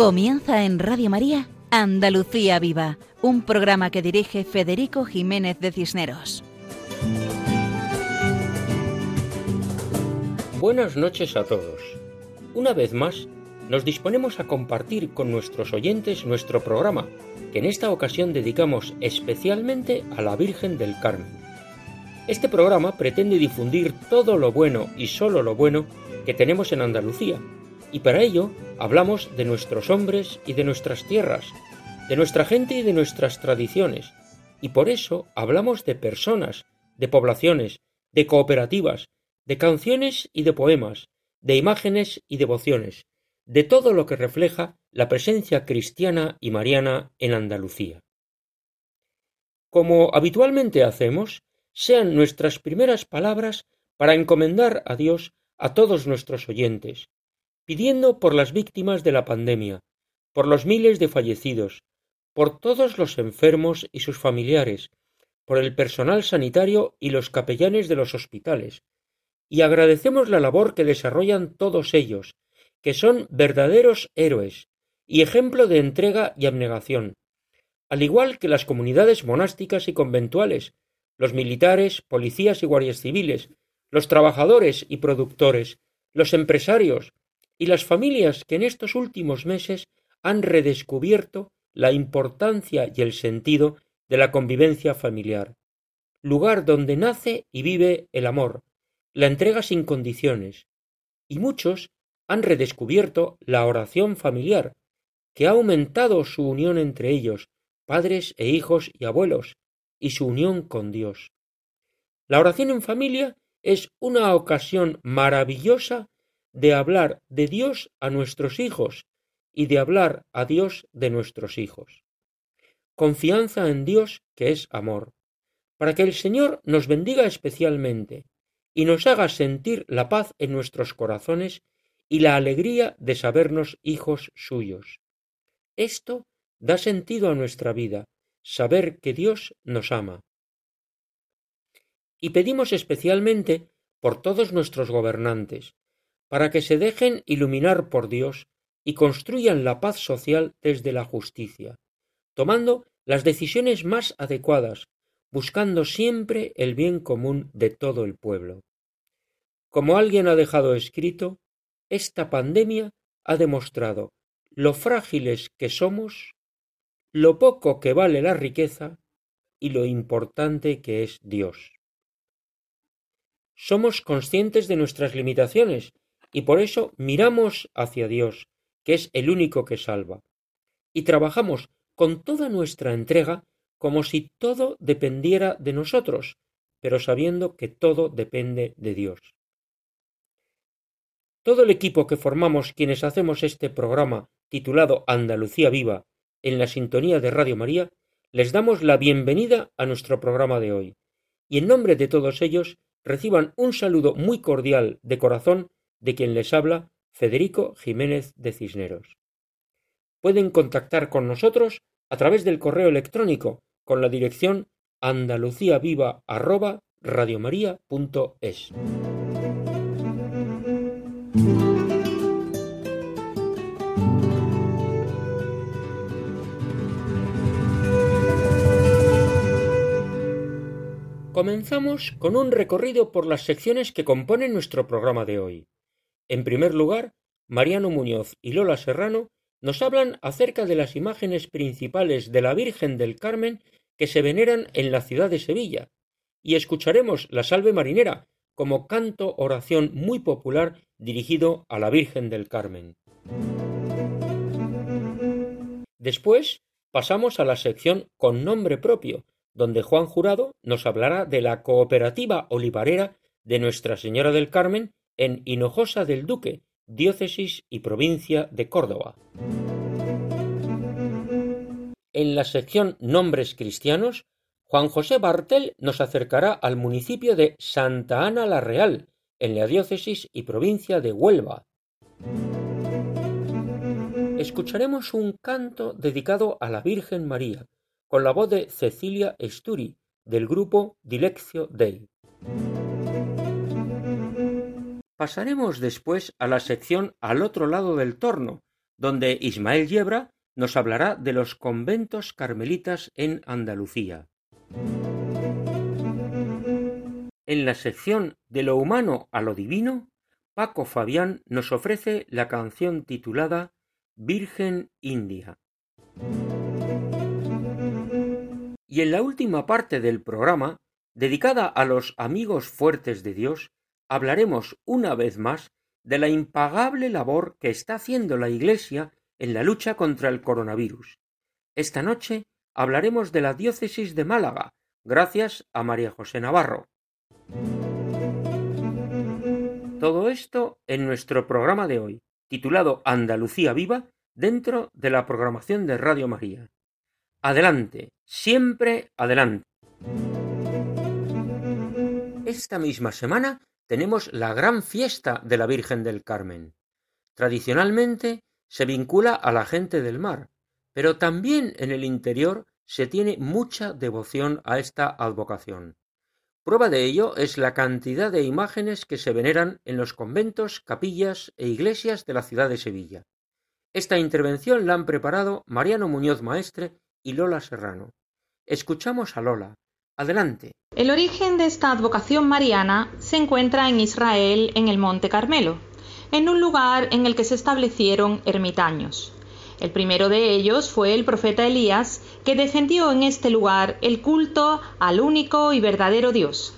Comienza en Radio María Andalucía Viva, un programa que dirige Federico Jiménez de Cisneros. Buenas noches a todos. Una vez más, nos disponemos a compartir con nuestros oyentes nuestro programa, que en esta ocasión dedicamos especialmente a la Virgen del Carmen. Este programa pretende difundir todo lo bueno y solo lo bueno que tenemos en Andalucía, y para ello hablamos de nuestros hombres y de nuestras tierras, de nuestra gente y de nuestras tradiciones, y por eso hablamos de personas, de poblaciones, de cooperativas, de canciones y de poemas, de imágenes y devociones, de todo lo que refleja la presencia cristiana y mariana en Andalucía. Como habitualmente hacemos, sean nuestras primeras palabras para encomendar a Dios a todos nuestros oyentes, pidiendo por las víctimas de la pandemia, por los miles de fallecidos, por todos los enfermos y sus familiares, por el personal sanitario y los capellanes de los hospitales, y agradecemos la labor que desarrollan todos ellos, que son verdaderos héroes y ejemplo de entrega y abnegación, al igual que las comunidades monásticas y conventuales, los militares, policías y guardias civiles, los trabajadores y productores, los empresarios, y las familias que en estos últimos meses han redescubierto la importancia y el sentido de la convivencia familiar, lugar donde nace y vive el amor, la entrega sin condiciones, y muchos han redescubierto la oración familiar, que ha aumentado su unión entre ellos, padres e hijos y abuelos, y su unión con Dios. La oración en familia es una ocasión maravillosa de hablar de Dios a nuestros hijos y de hablar a Dios de nuestros hijos. Confianza en Dios que es amor, para que el Señor nos bendiga especialmente y nos haga sentir la paz en nuestros corazones y la alegría de sabernos hijos suyos. Esto da sentido a nuestra vida, saber que Dios nos ama. Y pedimos especialmente por todos nuestros gobernantes, para que se dejen iluminar por Dios y construyan la paz social desde la justicia, tomando las decisiones más adecuadas, buscando siempre el bien común de todo el pueblo. Como alguien ha dejado escrito, esta pandemia ha demostrado lo frágiles que somos, lo poco que vale la riqueza y lo importante que es Dios. Somos conscientes de nuestras limitaciones y por eso miramos hacia Dios, que es el único que salva, y trabajamos con toda nuestra entrega como si todo dependiera de nosotros, pero sabiendo que todo depende de Dios. Todo el equipo que formamos quienes hacemos este programa titulado Andalucía Viva en la sintonía de Radio María, les damos la bienvenida a nuestro programa de hoy, y en nombre de todos ellos reciban un saludo muy cordial de corazón de quien les habla Federico Jiménez de Cisneros. Pueden contactar con nosotros a través del correo electrónico con la dirección andaluciaviva@radiomaria.es. Comenzamos con un recorrido por las secciones que componen nuestro programa de hoy. En primer lugar, Mariano Muñoz y Lola Serrano nos hablan acerca de las imágenes principales de la Virgen del Carmen que se veneran en la ciudad de Sevilla, y escucharemos la Salve Marinera como canto oración muy popular dirigido a la Virgen del Carmen. Después pasamos a la sección con nombre propio, donde Juan Jurado nos hablará de la cooperativa olivarera de Nuestra Señora del Carmen en Hinojosa del Duque, diócesis y provincia de Córdoba. En la sección Nombres cristianos, Juan José Bartel nos acercará al municipio de Santa Ana la Real, en la diócesis y provincia de Huelva. Escucharemos un canto dedicado a la Virgen María, con la voz de Cecilia Esturi, del grupo Dileccio Dei. Pasaremos después a la sección Al otro lado del torno, donde Ismael Yebra nos hablará de los conventos carmelitas en Andalucía. En la sección de lo humano a lo divino, Paco Fabián nos ofrece la canción titulada Virgen India. Y en la última parte del programa, dedicada a los amigos fuertes de Dios, hablaremos una vez más de la impagable labor que está haciendo la Iglesia en la lucha contra el coronavirus. Esta noche hablaremos de la diócesis de Málaga, gracias a María José Navarro. Todo esto en nuestro programa de hoy, titulado Andalucía Viva, dentro de la programación de Radio María. Adelante, siempre adelante. Esta misma semana tenemos la gran fiesta de la Virgen del Carmen. Tradicionalmente se vincula a la gente del mar, pero también en el interior se tiene mucha devoción a esta advocación. Prueba de ello es la cantidad de imágenes que se veneran en los conventos, capillas e iglesias de la ciudad de Sevilla. Esta intervención la han preparado Mariano Muñoz Maestre y Lola Serrano. Escuchamos a Lola. El origen de esta advocación mariana se encuentra en Israel, en el Monte Carmelo en un lugar en el que se establecieron ermitaños. El primero de ellos fue el profeta Elías, que defendió en este lugar el culto al único y verdadero Dios.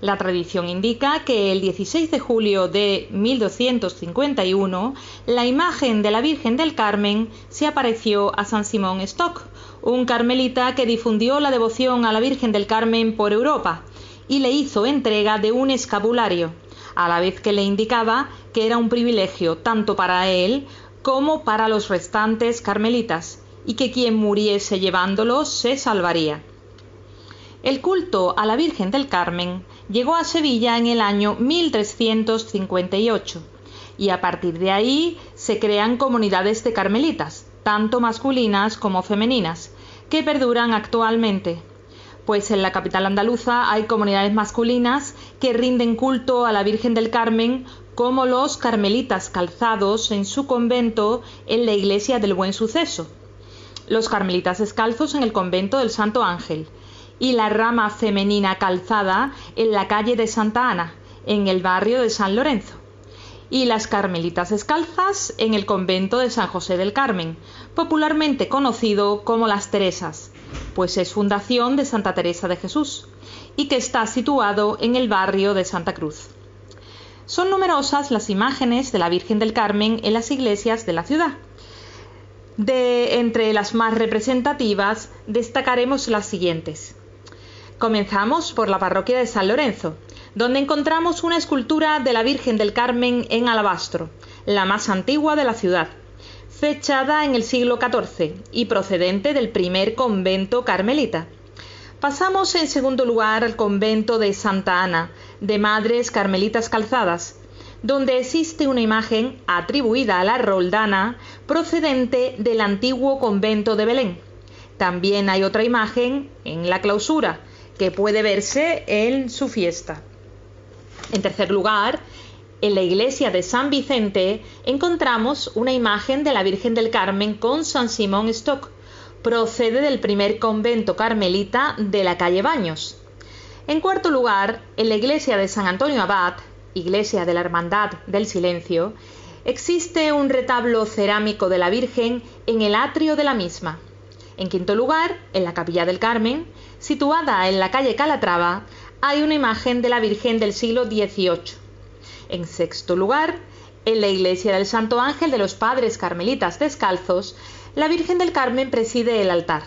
La tradición indica que el 16 de julio de 1251 la imagen de la Virgen del Carmen se apareció a San Simón Stock, un carmelita que difundió la devoción a la Virgen del Carmen por Europa y le hizo entrega de un escapulario, a la vez que le indicaba que era un privilegio tanto para él como para los restantes carmelitas, y que quien muriese llevándolos se salvaría. El culto a la Virgen del Carmen llegó a Sevilla en el año 1358 y a partir de ahí se crean comunidades de carmelitas, tanto masculinas como femeninas, que perduran actualmente. Pues en la capital andaluza hay comunidades masculinas que rinden culto a la Virgen del Carmen como los carmelitas calzados en su convento en la iglesia del Buen Suceso, los carmelitas descalzos en el convento del Santo Ángel y la rama femenina calzada en la calle de Santa Ana, en el barrio de San Lorenzo, y las carmelitas descalzas en el convento de San José del Carmen, popularmente conocido como las Teresas pues es fundación de Santa Teresa de Jesús y que está situado en el barrio de Santa Cruz. Son numerosas las imágenes de la Virgen del Carmen en las iglesias de la ciudad. De entre las más representativas destacaremos las siguientes. Comenzamos por la parroquia de San Lorenzo, donde encontramos una escultura de la Virgen del Carmen en alabastro, la más antigua de la ciudad fechada en el siglo XIV y procedente del primer convento carmelita. Pasamos en segundo lugar al convento de Santa Ana, de Madres Carmelitas Calzadas, donde existe una imagen atribuida a la Roldana procedente del antiguo convento de Belén. También hay otra imagen en la clausura, que puede verse en su fiesta. En tercer lugar, en la iglesia de San Vicente encontramos una imagen de la Virgen del Carmen con San Simón Stock. Procede del primer convento carmelita de la calle Baños. En cuarto lugar, en la iglesia de San Antonio Abad, iglesia de la Hermandad del Silencio, existe un retablo cerámico de la Virgen en el atrio de la misma. En quinto lugar, en la capilla del Carmen, situada en la calle Calatrava, hay una imagen de la Virgen del siglo XVIII. En sexto lugar, en la iglesia del Santo Ángel de los Padres Carmelitas Descalzos, la Virgen del Carmen preside el altar.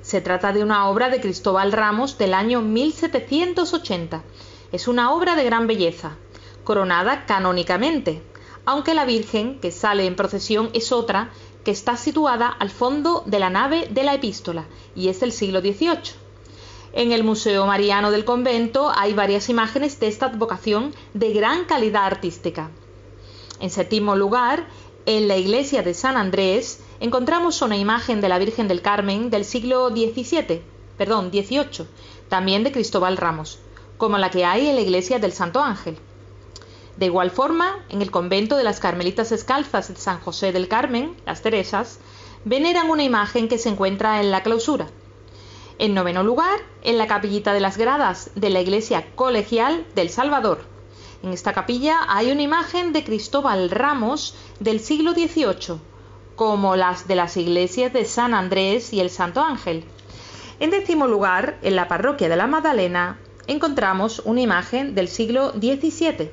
Se trata de una obra de Cristóbal Ramos del año 1780. Es una obra de gran belleza, coronada canónicamente, aunque la Virgen que sale en procesión es otra que está situada al fondo de la nave de la epístola y es del siglo XVIII. En el Museo Mariano del Convento hay varias imágenes de esta advocación de gran calidad artística. En séptimo lugar, en la iglesia de San Andrés encontramos una imagen de la Virgen del Carmen del siglo XVII, perdón, XVIII, también de Cristóbal Ramos, como la que hay en la iglesia del Santo Ángel. De igual forma, en el convento de las Carmelitas Descalzas de San José del Carmen, las Teresas, veneran una imagen que se encuentra en la clausura. En noveno lugar, en la capillita de las gradas de la iglesia colegial del Salvador. En esta capilla hay una imagen de Cristóbal Ramos del siglo XVIII, como las de las iglesias de San Andrés y el Santo Ángel. En décimo lugar, en la parroquia de la Magdalena, encontramos una imagen del siglo XVII.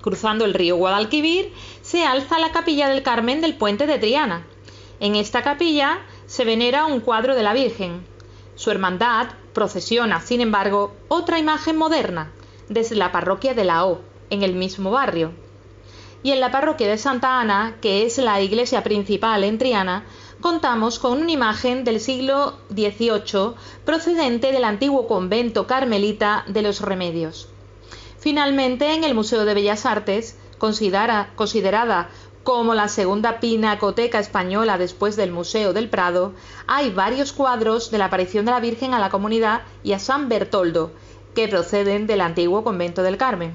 Cruzando el río Guadalquivir se alza la capilla del Carmen del puente de Triana. En esta capilla se venera un cuadro de la Virgen. Su hermandad procesiona, sin embargo, otra imagen moderna, desde la parroquia de la O, en el mismo barrio. Y en la parroquia de Santa Ana, que es la iglesia principal en Triana, contamos con una imagen del siglo XVIII procedente del antiguo convento carmelita de los Remedios. Finalmente, en el Museo de Bellas Artes, considerada como la segunda pinacoteca española después del Museo del Prado, hay varios cuadros de la aparición de la Virgen a la comunidad y a San Bertoldo, que proceden del antiguo convento del Carmen.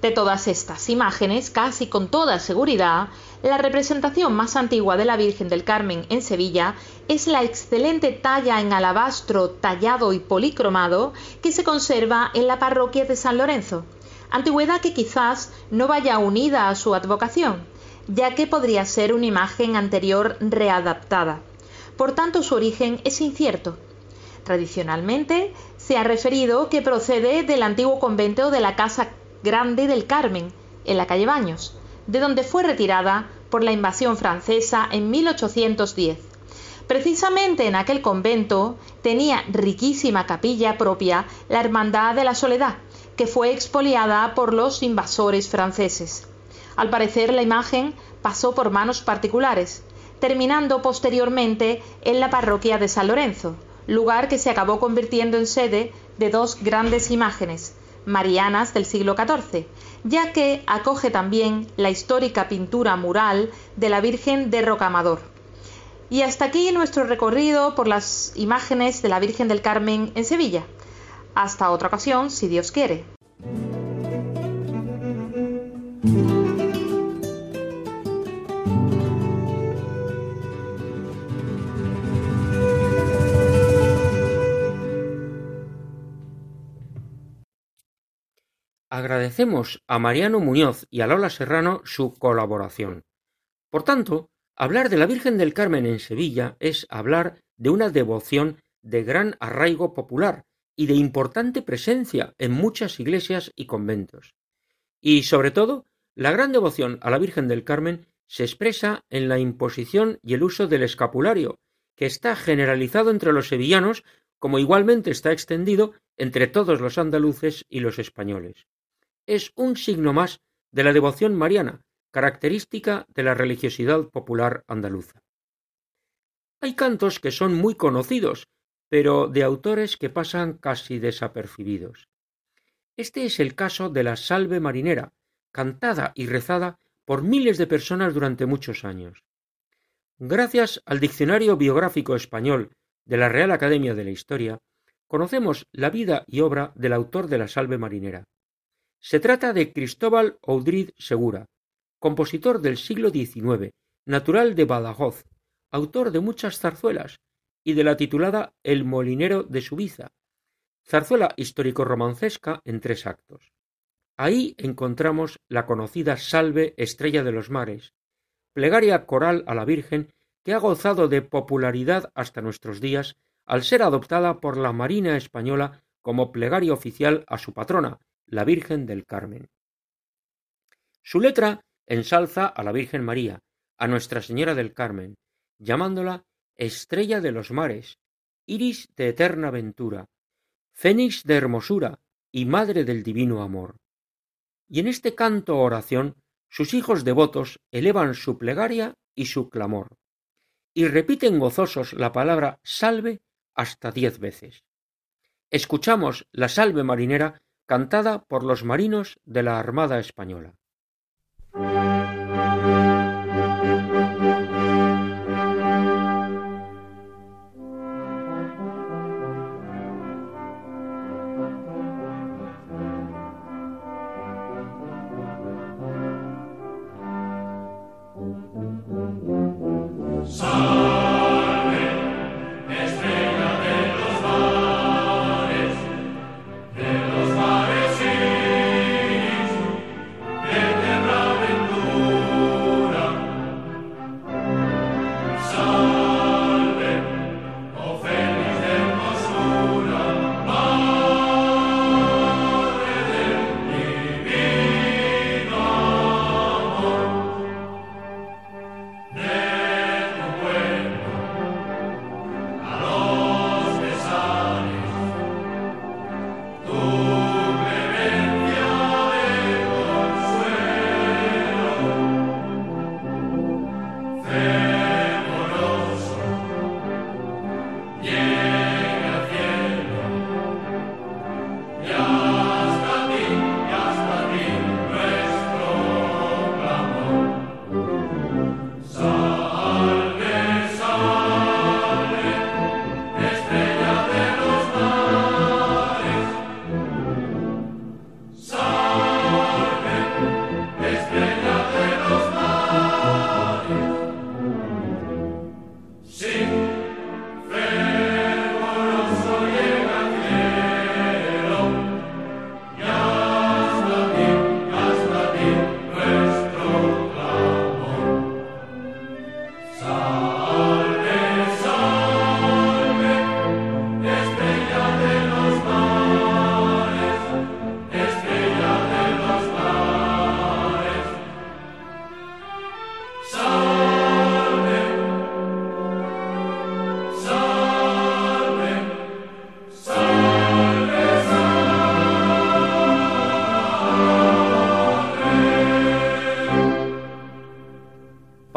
De todas estas imágenes, casi con toda seguridad, la representación más antigua de la Virgen del Carmen en Sevilla es la excelente talla en alabastro tallado y policromado que se conserva en la parroquia de San Lorenzo, antigüedad que quizás no vaya unida a su advocación, ya que podría ser una imagen anterior readaptada. Por tanto, su origen es incierto. Tradicionalmente se ha referido que procede del antiguo convento de la Casa Grande del Carmen, en la calle Baños, de donde fue retirada por la invasión francesa en 1810. Precisamente en aquel convento tenía riquísima capilla propia la Hermandad de la Soledad, que fue expoliada por los invasores franceses. Al parecer la imagen pasó por manos particulares, terminando posteriormente en la parroquia de San Lorenzo, lugar que se acabó convirtiendo en sede de dos grandes imágenes, marianas del siglo XIV, ya que acoge también la histórica pintura mural de la Virgen de Rocamador. Y hasta aquí nuestro recorrido por las imágenes de la Virgen del Carmen en Sevilla. Hasta otra ocasión, si Dios quiere. Agradecemos a Mariano Muñoz y a Lola Serrano su colaboración. Por tanto, hablar de la Virgen del Carmen en Sevilla es hablar de una devoción de gran arraigo popular y de importante presencia en muchas iglesias y conventos. Y, sobre todo, la gran devoción a la Virgen del Carmen se expresa en la imposición y el uso del escapulario, que está generalizado entre los sevillanos como igualmente está extendido entre todos los andaluces y los españoles es un signo más de la devoción mariana, característica de la religiosidad popular andaluza. Hay cantos que son muy conocidos, pero de autores que pasan casi desapercibidos. Este es el caso de la Salve Marinera, cantada y rezada por miles de personas durante muchos años. Gracias al Diccionario Biográfico Español de la Real Academia de la Historia, conocemos la vida y obra del autor de la Salve Marinera. Se trata de Cristóbal Oudrid Segura, compositor del siglo XIX, natural de Badajoz, autor de muchas zarzuelas y de la titulada El molinero de Subiza, zarzuela histórico-romancesca en tres actos. Ahí encontramos la conocida Salve Estrella de los Mares, plegaria coral a la Virgen que ha gozado de popularidad hasta nuestros días al ser adoptada por la Marina española como plegaria oficial a su patrona, la Virgen del Carmen. Su letra ensalza a la Virgen María, a Nuestra Señora del Carmen, llamándola Estrella de los mares, Iris de eterna ventura, Fénix de hermosura y Madre del divino amor. Y en este canto oración sus hijos devotos elevan su plegaria y su clamor, y repiten gozosos la palabra salve hasta diez veces. Escuchamos la salve marinera cantada por los marinos de la Armada Española.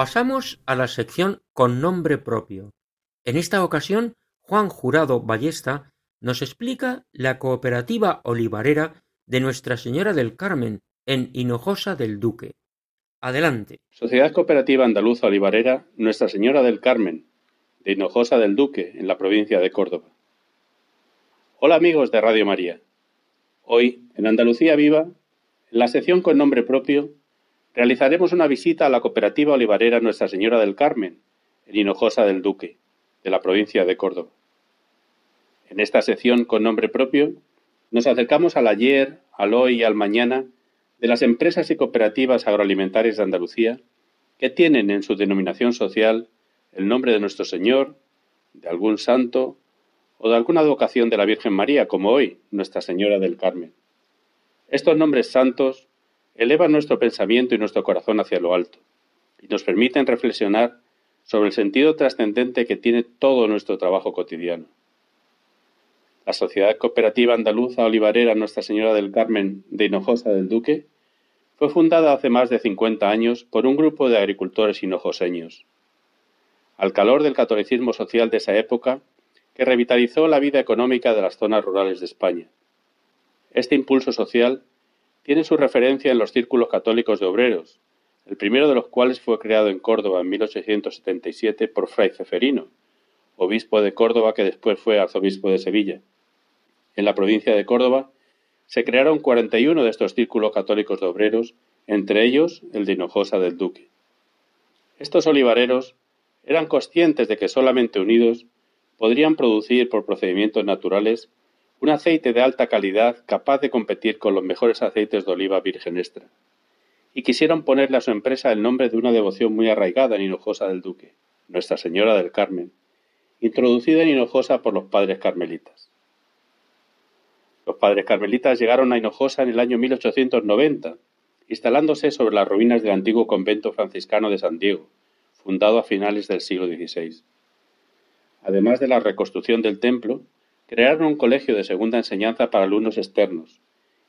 Pasamos a la sección con nombre propio. En esta ocasión, Juan Jurado Ballesta nos explica la cooperativa olivarera de Nuestra Señora del Carmen en Hinojosa del Duque. Adelante. Sociedad Cooperativa Andaluza Olivarera Nuestra Señora del Carmen de Hinojosa del Duque en la provincia de Córdoba. Hola amigos de Radio María. Hoy, en Andalucía Viva, en la sección con nombre propio, realizaremos una visita a la cooperativa olivarera Nuestra Señora del Carmen, en Hinojosa del Duque, de la provincia de Córdoba. En esta sección con nombre propio, nos acercamos al ayer, al hoy y al mañana de las empresas y cooperativas agroalimentarias de Andalucía que tienen en su denominación social el nombre de nuestro Señor, de algún santo o de alguna advocación de la Virgen María, como hoy Nuestra Señora del Carmen. Estos nombres santos elevan nuestro pensamiento y nuestro corazón hacia lo alto y nos permiten reflexionar sobre el sentido trascendente que tiene todo nuestro trabajo cotidiano. La Sociedad Cooperativa Andaluza Olivarera Nuestra Señora del Carmen de Hinojosa del Duque fue fundada hace más de 50 años por un grupo de agricultores hinojoseños. Al calor del catolicismo social de esa época, que revitalizó la vida económica de las zonas rurales de España. Este impulso social tiene su referencia en los círculos católicos de obreros, el primero de los cuales fue creado en Córdoba en 1877 por Fray Ceferino, obispo de Córdoba que después fue arzobispo de Sevilla. En la provincia de Córdoba se crearon 41 de estos círculos católicos de obreros, entre ellos el de Hinojosa del Duque. Estos olivareros eran conscientes de que solamente unidos podrían producir por procedimientos naturales un aceite de alta calidad capaz de competir con los mejores aceites de oliva virgen extra. Y quisieron ponerle a su empresa el nombre de una devoción muy arraigada en Hinojosa del Duque, Nuestra Señora del Carmen, introducida en Hinojosa por los padres carmelitas. Los padres carmelitas llegaron a Hinojosa en el año 1890, instalándose sobre las ruinas del antiguo convento franciscano de San Diego, fundado a finales del siglo XVI. Además de la reconstrucción del templo, crearon un colegio de segunda enseñanza para alumnos externos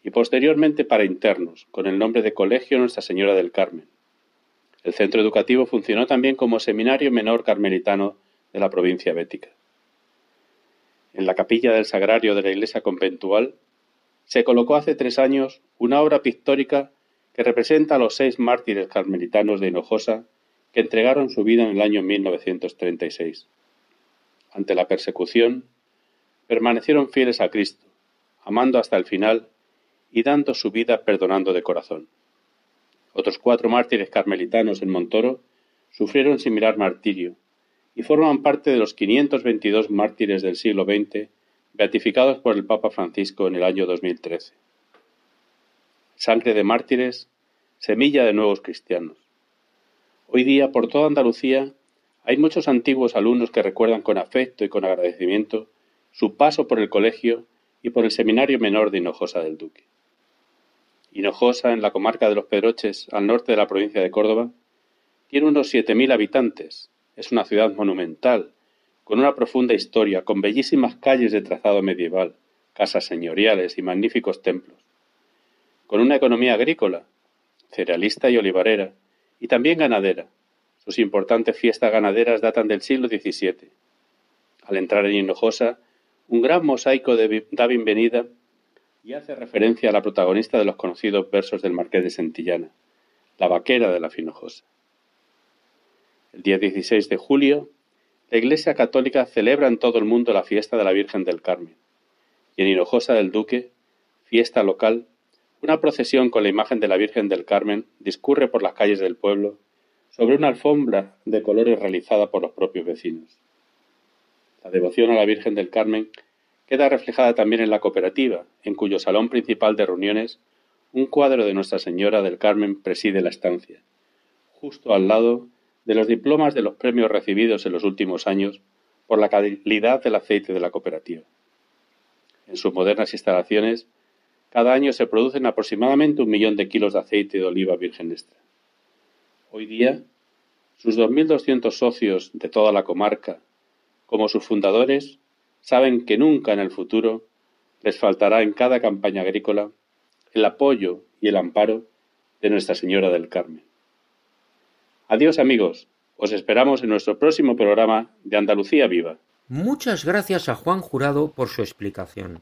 y posteriormente para internos, con el nombre de Colegio Nuestra Señora del Carmen. El centro educativo funcionó también como seminario menor carmelitano de la provincia bética. En la capilla del sagrario de la iglesia conventual se colocó hace tres años una obra pictórica que representa a los seis mártires carmelitanos de Hinojosa que entregaron su vida en el año 1936. Ante la persecución, permanecieron fieles a Cristo, amando hasta el final y dando su vida perdonando de corazón. Otros cuatro mártires carmelitanos en Montoro sufrieron similar martirio y forman parte de los 522 mártires del siglo XX beatificados por el Papa Francisco en el año 2013. Sangre de mártires, semilla de nuevos cristianos. Hoy día por toda Andalucía hay muchos antiguos alumnos que recuerdan con afecto y con agradecimiento su paso por el colegio y por el seminario menor de Hinojosa del Duque. Hinojosa, en la comarca de los Pedroches, al norte de la provincia de Córdoba, tiene unos 7.000 habitantes. Es una ciudad monumental, con una profunda historia, con bellísimas calles de trazado medieval, casas señoriales y magníficos templos. Con una economía agrícola, cerealista y olivarera, y también ganadera. Sus importantes fiestas ganaderas datan del siglo XVII. Al entrar en Hinojosa, un gran mosaico da bienvenida y hace referencia a la protagonista de los conocidos versos del Marqués de Santillana, la vaquera de la Finojosa. El día 16 de julio, la Iglesia Católica celebra en todo el mundo la fiesta de la Virgen del Carmen, y en Hinojosa del Duque, fiesta local, una procesión con la imagen de la Virgen del Carmen discurre por las calles del pueblo sobre una alfombra de colores realizada por los propios vecinos. La devoción a la Virgen del Carmen queda reflejada también en la cooperativa, en cuyo salón principal de reuniones un cuadro de Nuestra Señora del Carmen preside la estancia, justo al lado de los diplomas de los premios recibidos en los últimos años por la calidad del aceite de la cooperativa. En sus modernas instalaciones, cada año se producen aproximadamente un millón de kilos de aceite de oliva virgen extra. Hoy día, sus 2.200 socios de toda la comarca como sus fundadores, saben que nunca en el futuro les faltará en cada campaña agrícola el apoyo y el amparo de Nuestra Señora del Carmen. Adiós amigos, os esperamos en nuestro próximo programa de Andalucía Viva. Muchas gracias a Juan Jurado por su explicación.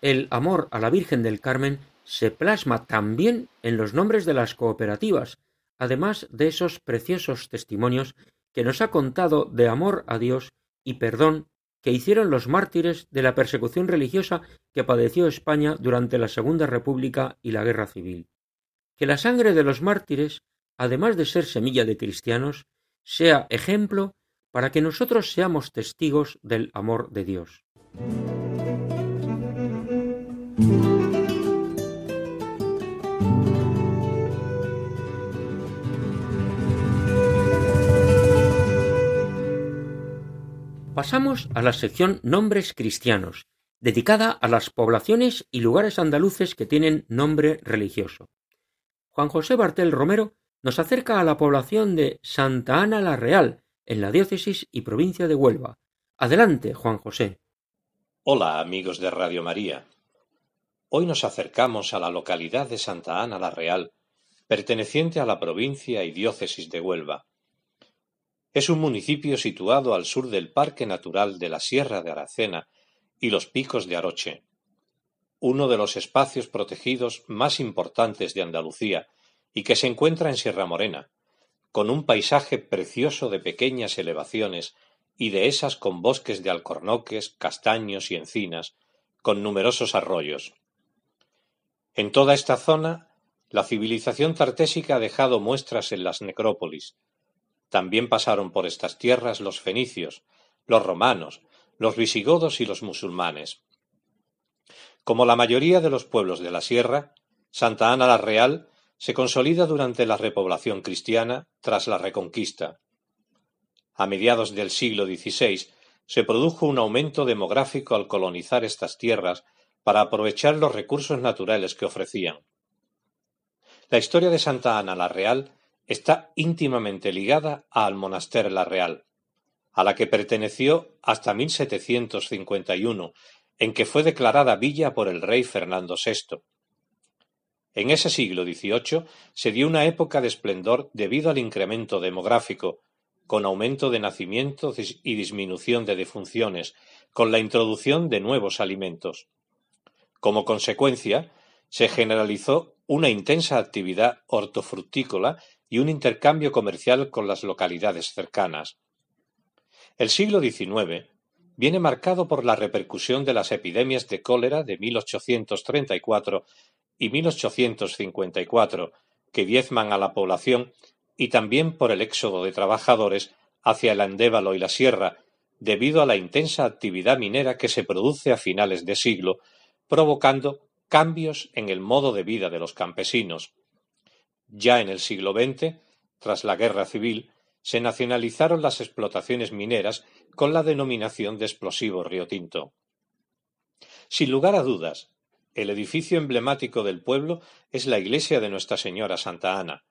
El amor a la Virgen del Carmen se plasma también en los nombres de las cooperativas, además de esos preciosos testimonios que nos ha contado de amor a Dios y perdón que hicieron los mártires de la persecución religiosa que padeció España durante la Segunda República y la Guerra Civil. Que la sangre de los mártires, además de ser semilla de cristianos, sea ejemplo para que nosotros seamos testigos del amor de Dios. Pasamos a la sección Nombres cristianos, dedicada a las poblaciones y lugares andaluces que tienen nombre religioso. Juan José Bartel Romero nos acerca a la población de Santa Ana la Real, en la diócesis y provincia de Huelva. Adelante, Juan José. Hola, amigos de Radio María. Hoy nos acercamos a la localidad de Santa Ana la Real, perteneciente a la provincia y diócesis de Huelva. Es un municipio situado al sur del Parque Natural de la Sierra de Aracena y los Picos de Aroche, uno de los espacios protegidos más importantes de Andalucía y que se encuentra en Sierra Morena, con un paisaje precioso de pequeñas elevaciones y de esas con bosques de alcornoques, castaños y encinas, con numerosos arroyos. En toda esta zona, la civilización tartésica ha dejado muestras en las necrópolis, también pasaron por estas tierras los fenicios, los romanos, los visigodos y los musulmanes. Como la mayoría de los pueblos de la sierra, Santa Ana la Real se consolida durante la repoblación cristiana tras la Reconquista. A mediados del siglo XVI se produjo un aumento demográfico al colonizar estas tierras para aprovechar los recursos naturales que ofrecían. La historia de Santa Ana la Real está íntimamente ligada al Monaster La Real, a la que perteneció hasta 1751, en que fue declarada villa por el rey Fernando VI. En ese siglo XVIII se dio una época de esplendor debido al incremento demográfico, con aumento de nacimientos y disminución de defunciones, con la introducción de nuevos alimentos. Como consecuencia, se generalizó una intensa actividad hortofrutícola y un intercambio comercial con las localidades cercanas. El siglo XIX viene marcado por la repercusión de las epidemias de cólera de 1834 y 1854, que diezman a la población, y también por el éxodo de trabajadores hacia el Andévalo y la Sierra, debido a la intensa actividad minera que se produce a finales de siglo, provocando cambios en el modo de vida de los campesinos. Ya en el siglo XX, tras la Guerra Civil, se nacionalizaron las explotaciones mineras con la denominación de explosivo Río Tinto. Sin lugar a dudas, el edificio emblemático del pueblo es la iglesia de Nuestra Señora Santa Ana,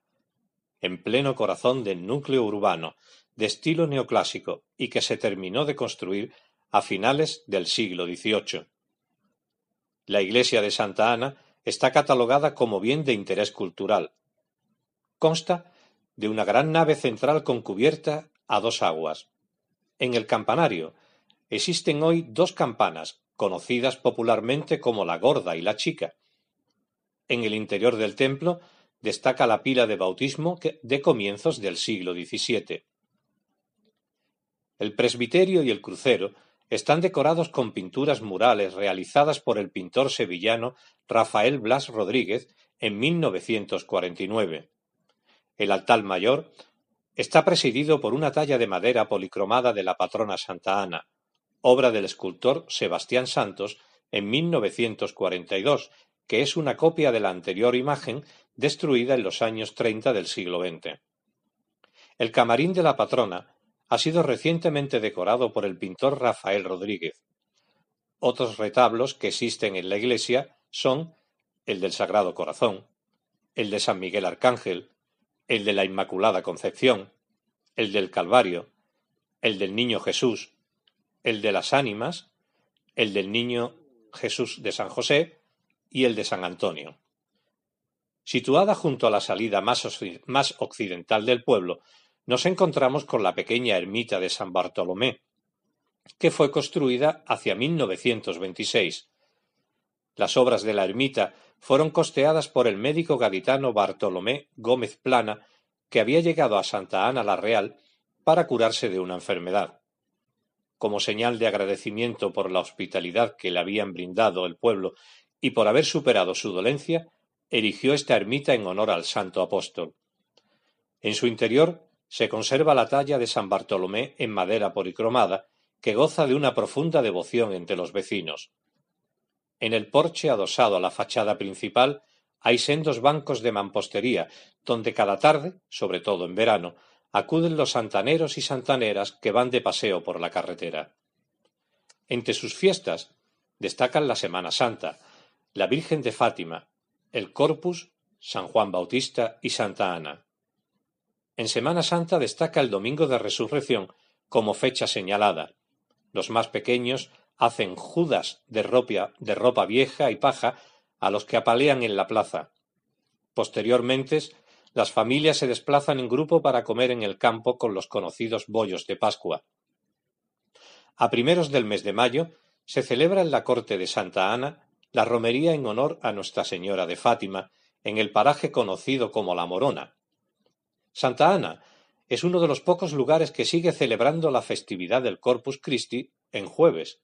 en pleno corazón del núcleo urbano, de estilo neoclásico y que se terminó de construir a finales del siglo XVIII. La iglesia de Santa Ana está catalogada como bien de interés cultural, Consta de una gran nave central con cubierta a dos aguas. En el campanario existen hoy dos campanas, conocidas popularmente como la Gorda y la Chica. En el interior del templo destaca la pila de bautismo de comienzos del siglo XVII. El presbiterio y el crucero están decorados con pinturas murales realizadas por el pintor sevillano Rafael Blas Rodríguez en 1949. El altar mayor está presidido por una talla de madera policromada de la patrona Santa Ana, obra del escultor Sebastián Santos en 1942, que es una copia de la anterior imagen destruida en los años 30 del siglo XX. El camarín de la patrona ha sido recientemente decorado por el pintor Rafael Rodríguez. Otros retablos que existen en la iglesia son el del Sagrado Corazón, el de San Miguel Arcángel, el de la Inmaculada Concepción, el del Calvario, el del Niño Jesús, el de las Ánimas, el del Niño Jesús de San José y el de San Antonio. Situada junto a la salida más, occidental del pueblo, nos encontramos con la pequeña ermita de San Bartolomé, que fue construida hacia 1926. Las obras de la ermita fueron costeadas por el médico gaditano Bartolomé Gómez Plana, que había llegado a Santa Ana la Real para curarse de una enfermedad. Como señal de agradecimiento por la hospitalidad que le habían brindado el pueblo y por haber superado su dolencia, erigió esta ermita en honor al santo apóstol. En su interior se conserva la talla de San Bartolomé en madera policromada, que goza de una profunda devoción entre los vecinos. En el porche adosado a la fachada principal hay sendos bancos de mampostería, donde cada tarde, sobre todo en verano, acuden los santaneros y santaneras que van de paseo por la carretera. Entre sus fiestas destacan la Semana Santa, la Virgen de Fátima, el Corpus, San Juan Bautista y Santa Ana. En Semana Santa destaca el Domingo de Resurrección como fecha señalada. Los más pequeños hacen judas de ropa, de ropa vieja y paja a los que apalean en la plaza. Posteriormente, las familias se desplazan en grupo para comer en el campo con los conocidos bollos de Pascua. A primeros del mes de mayo se celebra en la corte de Santa Ana la romería en honor a Nuestra Señora de Fátima en el paraje conocido como La Morona. Santa Ana es uno de los pocos lugares que sigue celebrando la festividad del Corpus Christi en jueves.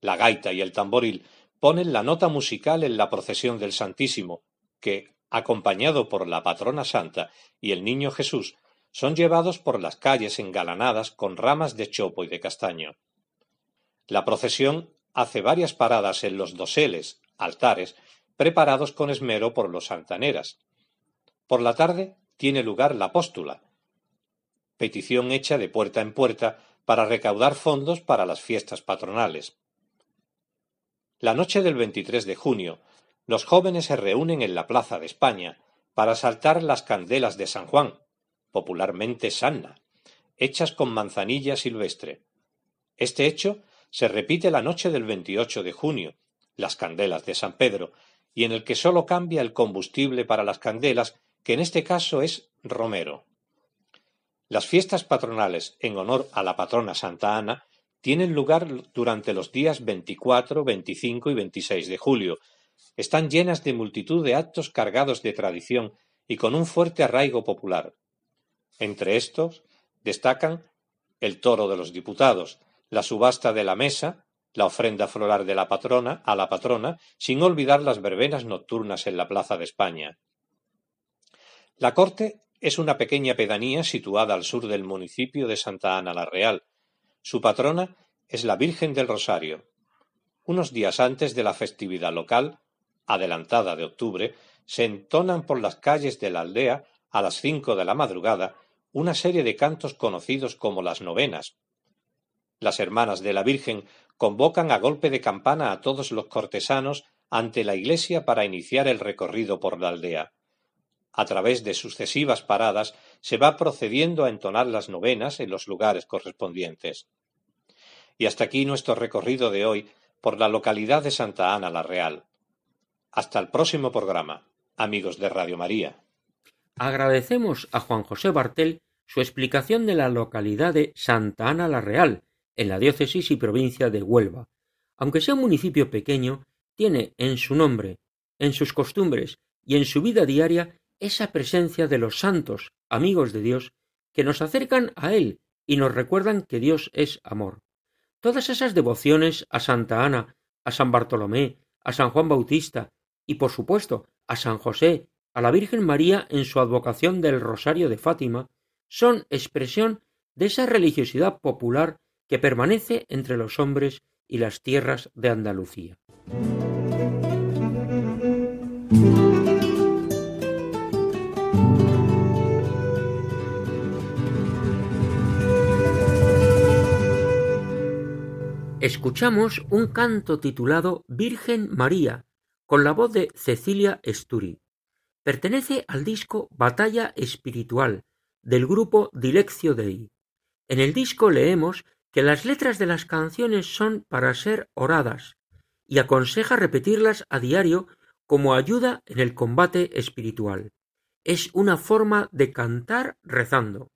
La gaita y el tamboril ponen la nota musical en la procesión del Santísimo, que, acompañado por la patrona santa y el niño Jesús, son llevados por las calles engalanadas con ramas de chopo y de castaño. La procesión hace varias paradas en los doseles, altares, preparados con esmero por los santaneras. Por la tarde tiene lugar la póstula, petición hecha de puerta en puerta para recaudar fondos para las fiestas patronales. La noche del 23 de junio, los jóvenes se reúnen en la Plaza de España para saltar las candelas de San Juan, popularmente Sanna, hechas con manzanilla silvestre. Este hecho se repite la noche del 28 de junio, las candelas de San Pedro, y en el que sólo cambia el combustible para las candelas, que en este caso es romero. Las fiestas patronales en honor a la patrona Santa Ana tienen lugar durante los días 24, 25 y 26 de julio. Están llenas de multitud de actos cargados de tradición y con un fuerte arraigo popular. Entre estos destacan el toro de los diputados, la subasta de la mesa, la ofrenda floral de la patrona a la patrona, sin olvidar las verbenas nocturnas en la Plaza de España. La corte es una pequeña pedanía situada al sur del municipio de Santa Ana la Real, su patrona es la Virgen del Rosario. Unos días antes de la festividad local, adelantada de octubre, se entonan por las calles de la aldea a las cinco de la madrugada una serie de cantos conocidos como las novenas. Las hermanas de la Virgen convocan a golpe de campana a todos los cortesanos ante la iglesia para iniciar el recorrido por la aldea. A través de sucesivas paradas se va procediendo a entonar las novenas en los lugares correspondientes. Y hasta aquí nuestro recorrido de hoy por la localidad de Santa Ana la Real. Hasta el próximo programa, amigos de Radio María. Agradecemos a Juan José Bartel su explicación de la localidad de Santa Ana la Real, en la diócesis y provincia de Huelva. Aunque sea un municipio pequeño, tiene en su nombre, en sus costumbres y en su vida diaria esa presencia de los santos, amigos de Dios, que nos acercan a Él y nos recuerdan que Dios es amor. Todas esas devociones a Santa Ana, a San Bartolomé, a San Juan Bautista y, por supuesto, a San José, a la Virgen María en su advocación del Rosario de Fátima, son expresión de esa religiosidad popular que permanece entre los hombres y las tierras de Andalucía. Escuchamos un canto titulado Virgen María, con la voz de Cecilia Esturi. Pertenece al disco Batalla Espiritual, del grupo Dileccio Dei. En el disco leemos que las letras de las canciones son para ser oradas, y aconseja repetirlas a diario como ayuda en el combate espiritual. Es una forma de cantar rezando.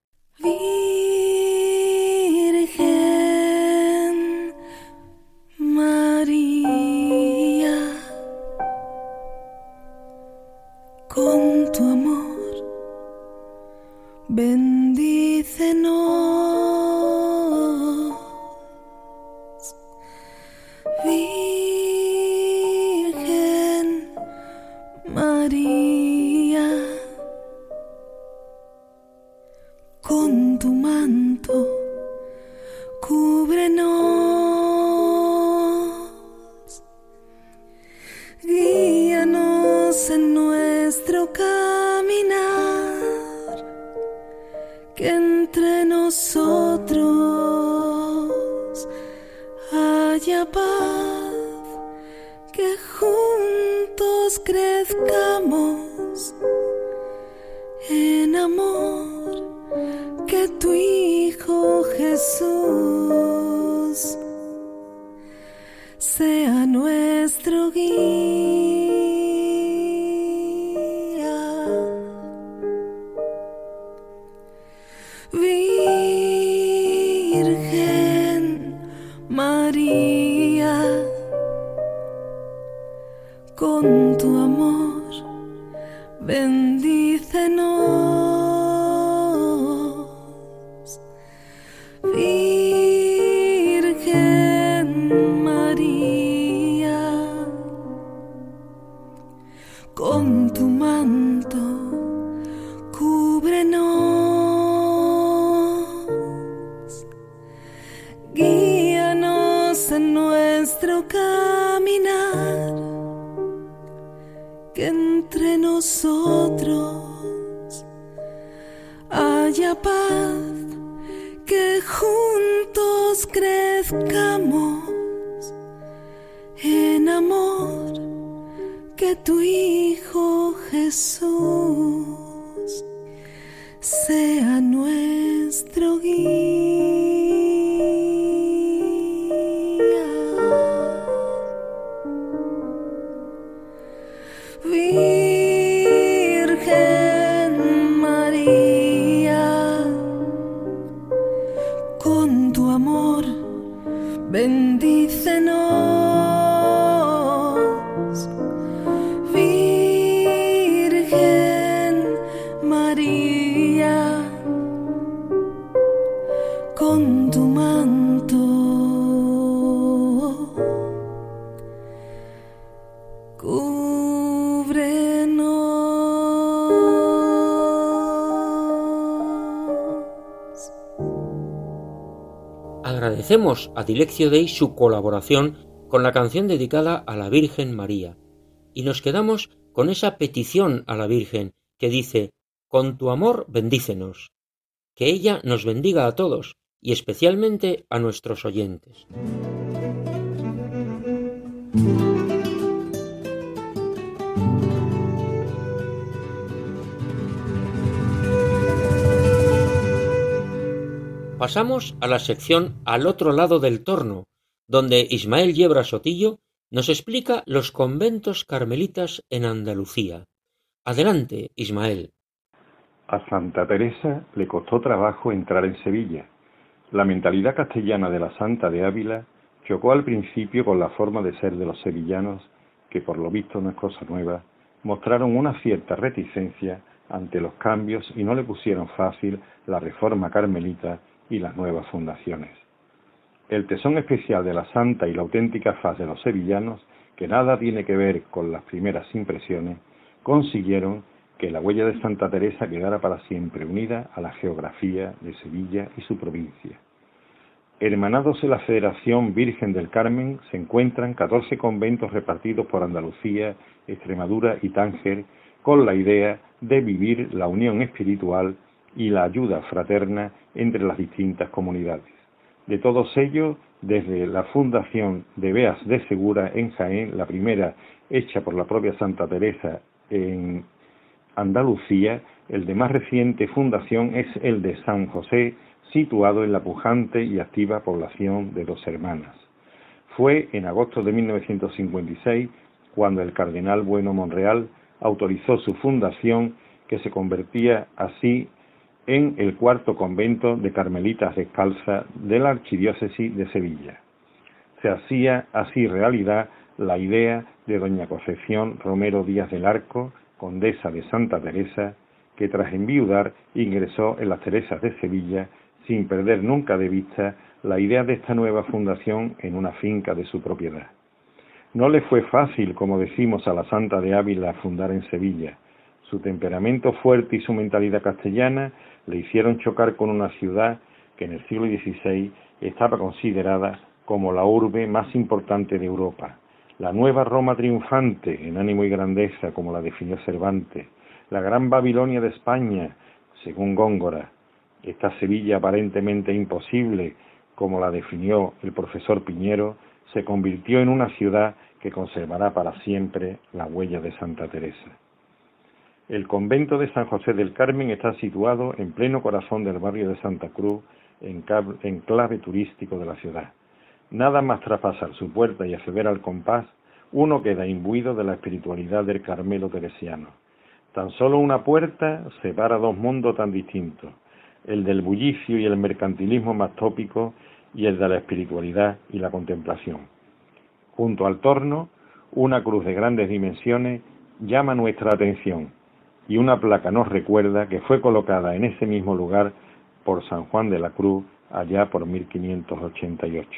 con tu manto, cúbrenos, guíanos en nuestro caminar, que entre nosotros haya paz, que juntos crezcamos en amor tu Hijo Jesús sea nuestro guía. Agradecemos a Dileccio Dei su colaboración con la canción dedicada a la Virgen María y nos quedamos con esa petición a la Virgen que dice Con tu amor bendícenos. Que ella nos bendiga a todos y especialmente a nuestros oyentes. Pasamos a la sección Al otro lado del torno, donde Ismael Yebra Sotillo nos explica los conventos carmelitas en Andalucía. Adelante, Ismael. A Santa Teresa le costó trabajo entrar en Sevilla. La mentalidad castellana de la Santa de Ávila chocó al principio con la forma de ser de los sevillanos, que por lo visto no es cosa nueva, mostraron una cierta reticencia ante los cambios y no le pusieron fácil la reforma carmelita y las nuevas fundaciones. El tesón especial de la santa y la auténtica faz de los sevillanos, que nada tiene que ver con las primeras impresiones, consiguieron que la huella de Santa Teresa quedara para siempre unida a la geografía de Sevilla y su provincia. Hermanados en la Federación Virgen del Carmen se encuentran 14 conventos repartidos por Andalucía, Extremadura y Tánger con la idea de vivir la unión espiritual y la ayuda fraterna entre las distintas comunidades. De todos ellos, desde la fundación de Beas de Segura en Jaén, la primera hecha por la propia Santa Teresa en Andalucía, el de más reciente fundación es el de San José, situado en la pujante y activa población de Dos Hermanas. Fue en agosto de 1956 cuando el cardenal Bueno Monreal autorizó su fundación, que se convertía así en el cuarto convento de Carmelitas Descalzas de la Archidiócesis de Sevilla. Se hacía así realidad la idea de doña Concepción Romero Díaz del Arco, condesa de Santa Teresa, que tras enviudar ingresó en las Teresas de Sevilla sin perder nunca de vista la idea de esta nueva fundación en una finca de su propiedad. No le fue fácil, como decimos a la Santa de Ávila, fundar en Sevilla. Su temperamento fuerte y su mentalidad castellana le hicieron chocar con una ciudad que en el siglo XVI estaba considerada como la urbe más importante de Europa, la nueva Roma triunfante en ánimo y grandeza, como la definió Cervantes, la gran Babilonia de España, según Góngora, esta Sevilla aparentemente imposible, como la definió el profesor Piñero, se convirtió en una ciudad que conservará para siempre la huella de Santa Teresa. El convento de San José del Carmen está situado en pleno corazón del barrio de Santa Cruz, en, clave turístico de la ciudad. Nada más traspasar su puerta y acceder al compás, uno queda imbuido de la espiritualidad del Carmelo teresiano. Tan solo una puerta separa dos mundos tan distintos, el del bullicio y el mercantilismo más tópico y el de la espiritualidad y la contemplación. Junto al torno, una cruz de grandes dimensiones llama nuestra atención y una placa nos recuerda que fue colocada en ese mismo lugar por San Juan de la Cruz allá por 1588.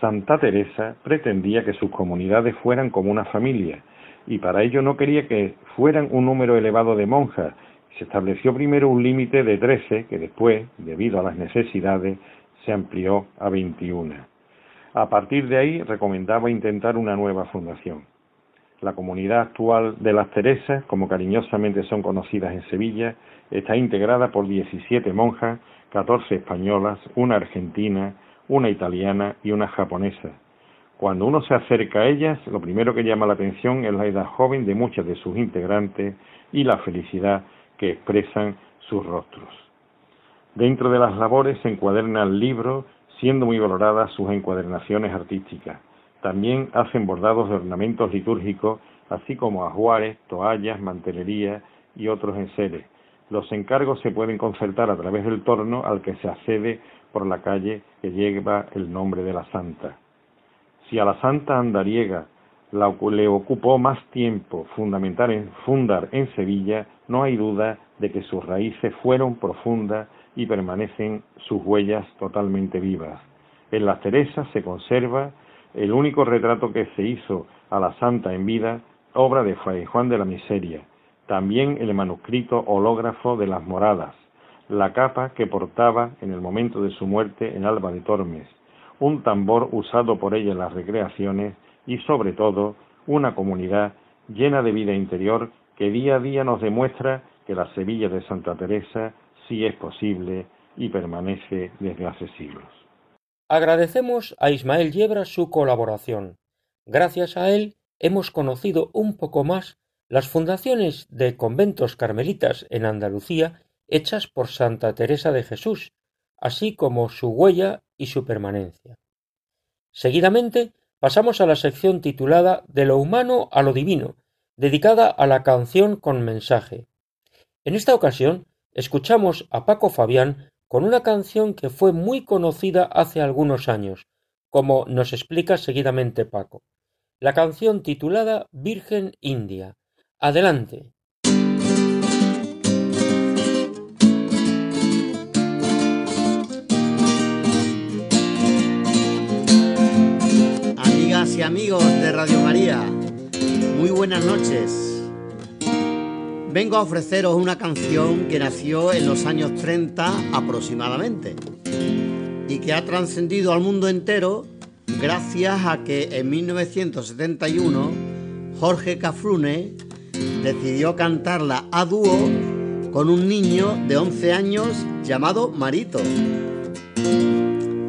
Santa Teresa pretendía que sus comunidades fueran como una familia y para ello no quería que fueran un número elevado de monjas. Se estableció primero un límite de trece que después, debido a las necesidades, se amplió a veintiuna. A partir de ahí recomendaba intentar una nueva fundación. La comunidad actual de las Teresas, como cariñosamente son conocidas en Sevilla, está integrada por 17 monjas, 14 españolas, una argentina, una italiana y una japonesa. Cuando uno se acerca a ellas, lo primero que llama la atención es la edad joven de muchas de sus integrantes y la felicidad que expresan sus rostros. Dentro de las labores se encuadernan libros, siendo muy valoradas sus encuadernaciones artísticas. También hacen bordados de ornamentos litúrgicos, así como ajuares, toallas, mantelería y otros enseres. Los encargos se pueden concertar a través del torno al que se accede por la calle que lleva el nombre de la santa. Si a la santa andariega le ocupó más tiempo fundamentar en, fundar en Sevilla, no hay duda de que sus raíces fueron profundas y permanecen sus huellas totalmente vivas. En las Teresas se conserva el único retrato que se hizo a la santa en vida, obra de Fray Juan de la Miseria, también el manuscrito hológrafo de las moradas, la capa que portaba en el momento de su muerte en Alba de Tormes, un tambor usado por ella en las recreaciones y sobre todo una comunidad llena de vida interior que día a día nos demuestra que la Sevilla de Santa Teresa sí es posible y permanece desde hace siglos. Agradecemos a Ismael Yebra su colaboración. Gracias a él hemos conocido un poco más las fundaciones de conventos carmelitas en Andalucía hechas por Santa Teresa de Jesús, así como su huella y su permanencia. Seguidamente pasamos a la sección titulada De lo humano a lo divino, dedicada a la canción con mensaje. En esta ocasión escuchamos a Paco Fabián con una canción que fue muy conocida hace algunos años, como nos explica seguidamente Paco. La canción titulada Virgen India. Adelante. Amigas y amigos de Radio María, muy buenas noches vengo a ofreceros una canción que nació en los años 30 aproximadamente y que ha trascendido al mundo entero gracias a que en 1971 Jorge Cafrune decidió cantarla a dúo con un niño de 11 años llamado Marito.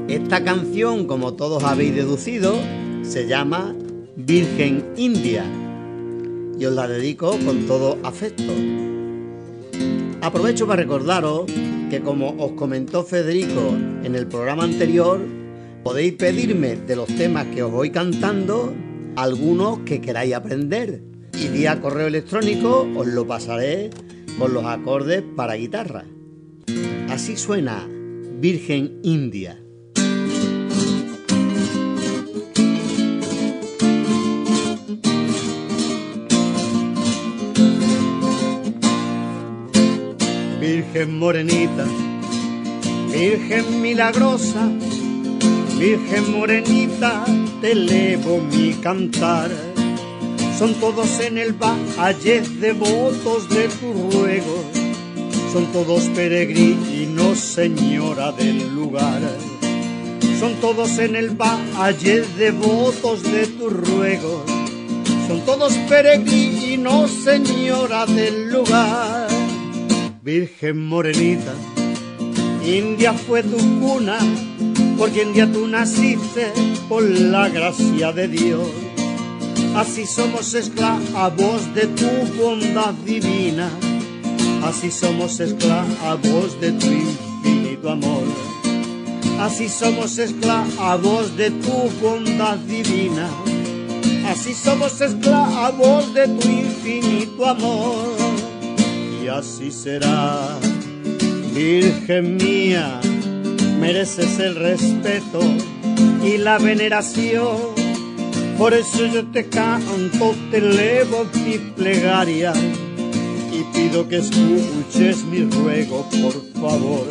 Esta canción, como todos habéis deducido, se llama Virgen India y os la dedico con todo afecto. Aprovecho para recordaros que como os comentó Federico en el programa anterior, podéis pedirme de los temas que os voy cantando algunos que queráis aprender. Y vía correo electrónico os lo pasaré con los acordes para guitarra. Así suena Virgen India. Virgen morenita, Virgen milagrosa, Virgen morenita, te elevo mi cantar. Son todos en el valle devotos de tu ruego, son todos peregrinos, señora del lugar. Son todos en el valle devotos de tu ruego, son todos peregrinos, señora del lugar. Virgen morenita, India fue tu cuna, porque en día tú naciste por la gracia de Dios. Así somos esclavos de tu bondad divina, así somos esclavos de tu infinito amor. Así somos esclavos de tu bondad divina, así somos esclavos de tu infinito amor. Y así será, Virgen mía mereces el respeto y la veneración. Por eso yo te canto, te elevo mi plegaria y pido que escuches mi ruego, por favor.